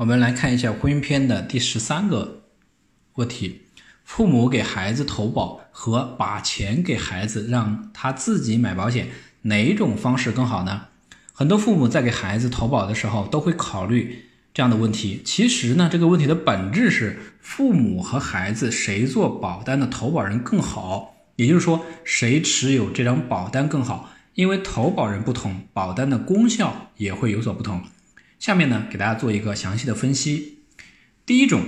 我们来看一下婚姻篇的第十三个问题：父母给孩子投保和把钱给孩子让他自己买保险，哪种方式更好呢？很多父母在给孩子投保的时候都会考虑这样的问题。其实呢，这个问题的本质是父母和孩子谁做保单的投保人更好，也就是说谁持有这张保单更好。因为投保人不同，保单的功效也会有所不同。下面呢，给大家做一个详细的分析。第一种，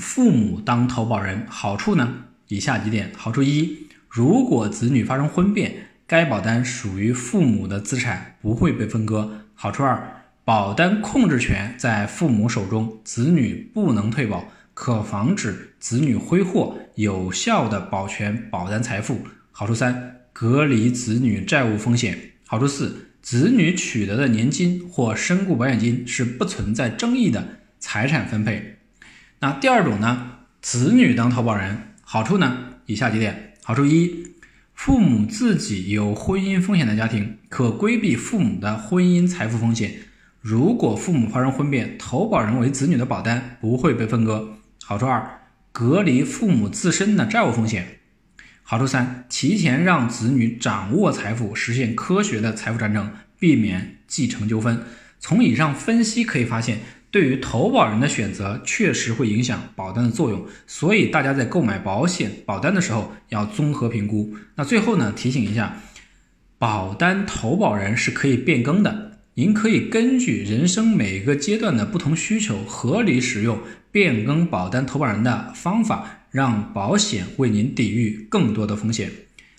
父母当投保人，好处呢，以下几点：好处一，如果子女发生婚变，该保单属于父母的资产，不会被分割。好处二，保单控制权在父母手中，子女不能退保，可防止子女挥霍，有效的保全保单财富。好处三，隔离子女债务风险。好处四。子女取得的年金或身故保险金是不存在争议的财产分配。那第二种呢？子女当投保人，好处呢？以下几点：好处一，父母自己有婚姻风险的家庭，可规避父母的婚姻财富风险。如果父母发生婚变，投保人为子女的保单不会被分割。好处二，隔离父母自身的债务风险。好处三，提前让子女掌握财富，实现科学的财富传承，避免继承纠纷。从以上分析可以发现，对于投保人的选择确实会影响保单的作用。所以大家在购买保险保单的时候要综合评估。那最后呢，提醒一下，保单投保人是可以变更的，您可以根据人生每个阶段的不同需求，合理使用变更保单投保人的方法。让保险为您抵御更多的风险。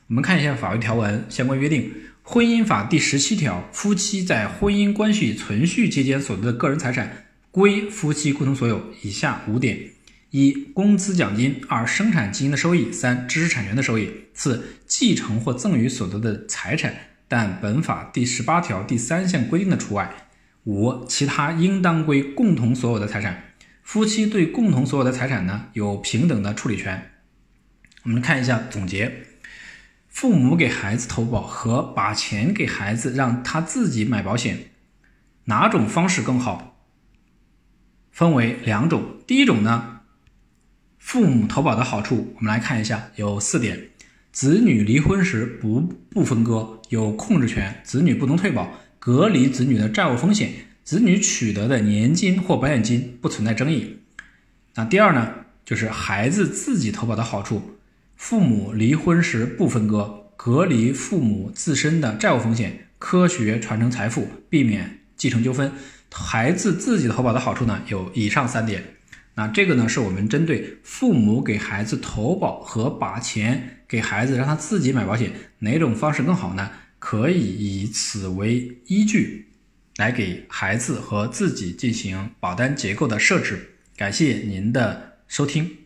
我们看一下法律条文相关约定。婚姻法第十七条，夫妻在婚姻关系存续期间所得的个人财产归夫妻共同所有。以下五点：一、工资奖金；二、生产基因的收益；三、知识产权的收益；四、继承或赠与所得的财产，但本法第十八条第三项规定的除外；五、其他应当归共同所有的财产。夫妻对共同所有的财产呢有平等的处理权。我们看一下总结：父母给孩子投保和把钱给孩子让他自己买保险，哪种方式更好？分为两种。第一种呢，父母投保的好处，我们来看一下，有四点：子女离婚时不不分割，有控制权，子女不能退保，隔离子女的债务风险。子女取得的年金或保险金不存在争议。那第二呢，就是孩子自己投保的好处：父母离婚时不分割，隔离父母自身的债务风险，科学传承财富，避免继承纠纷。孩子自己投保的好处呢，有以上三点。那这个呢，是我们针对父母给孩子投保和把钱给孩子让他自己买保险哪种方式更好呢？可以以此为依据。来给孩子和自己进行保单结构的设置。感谢您的收听。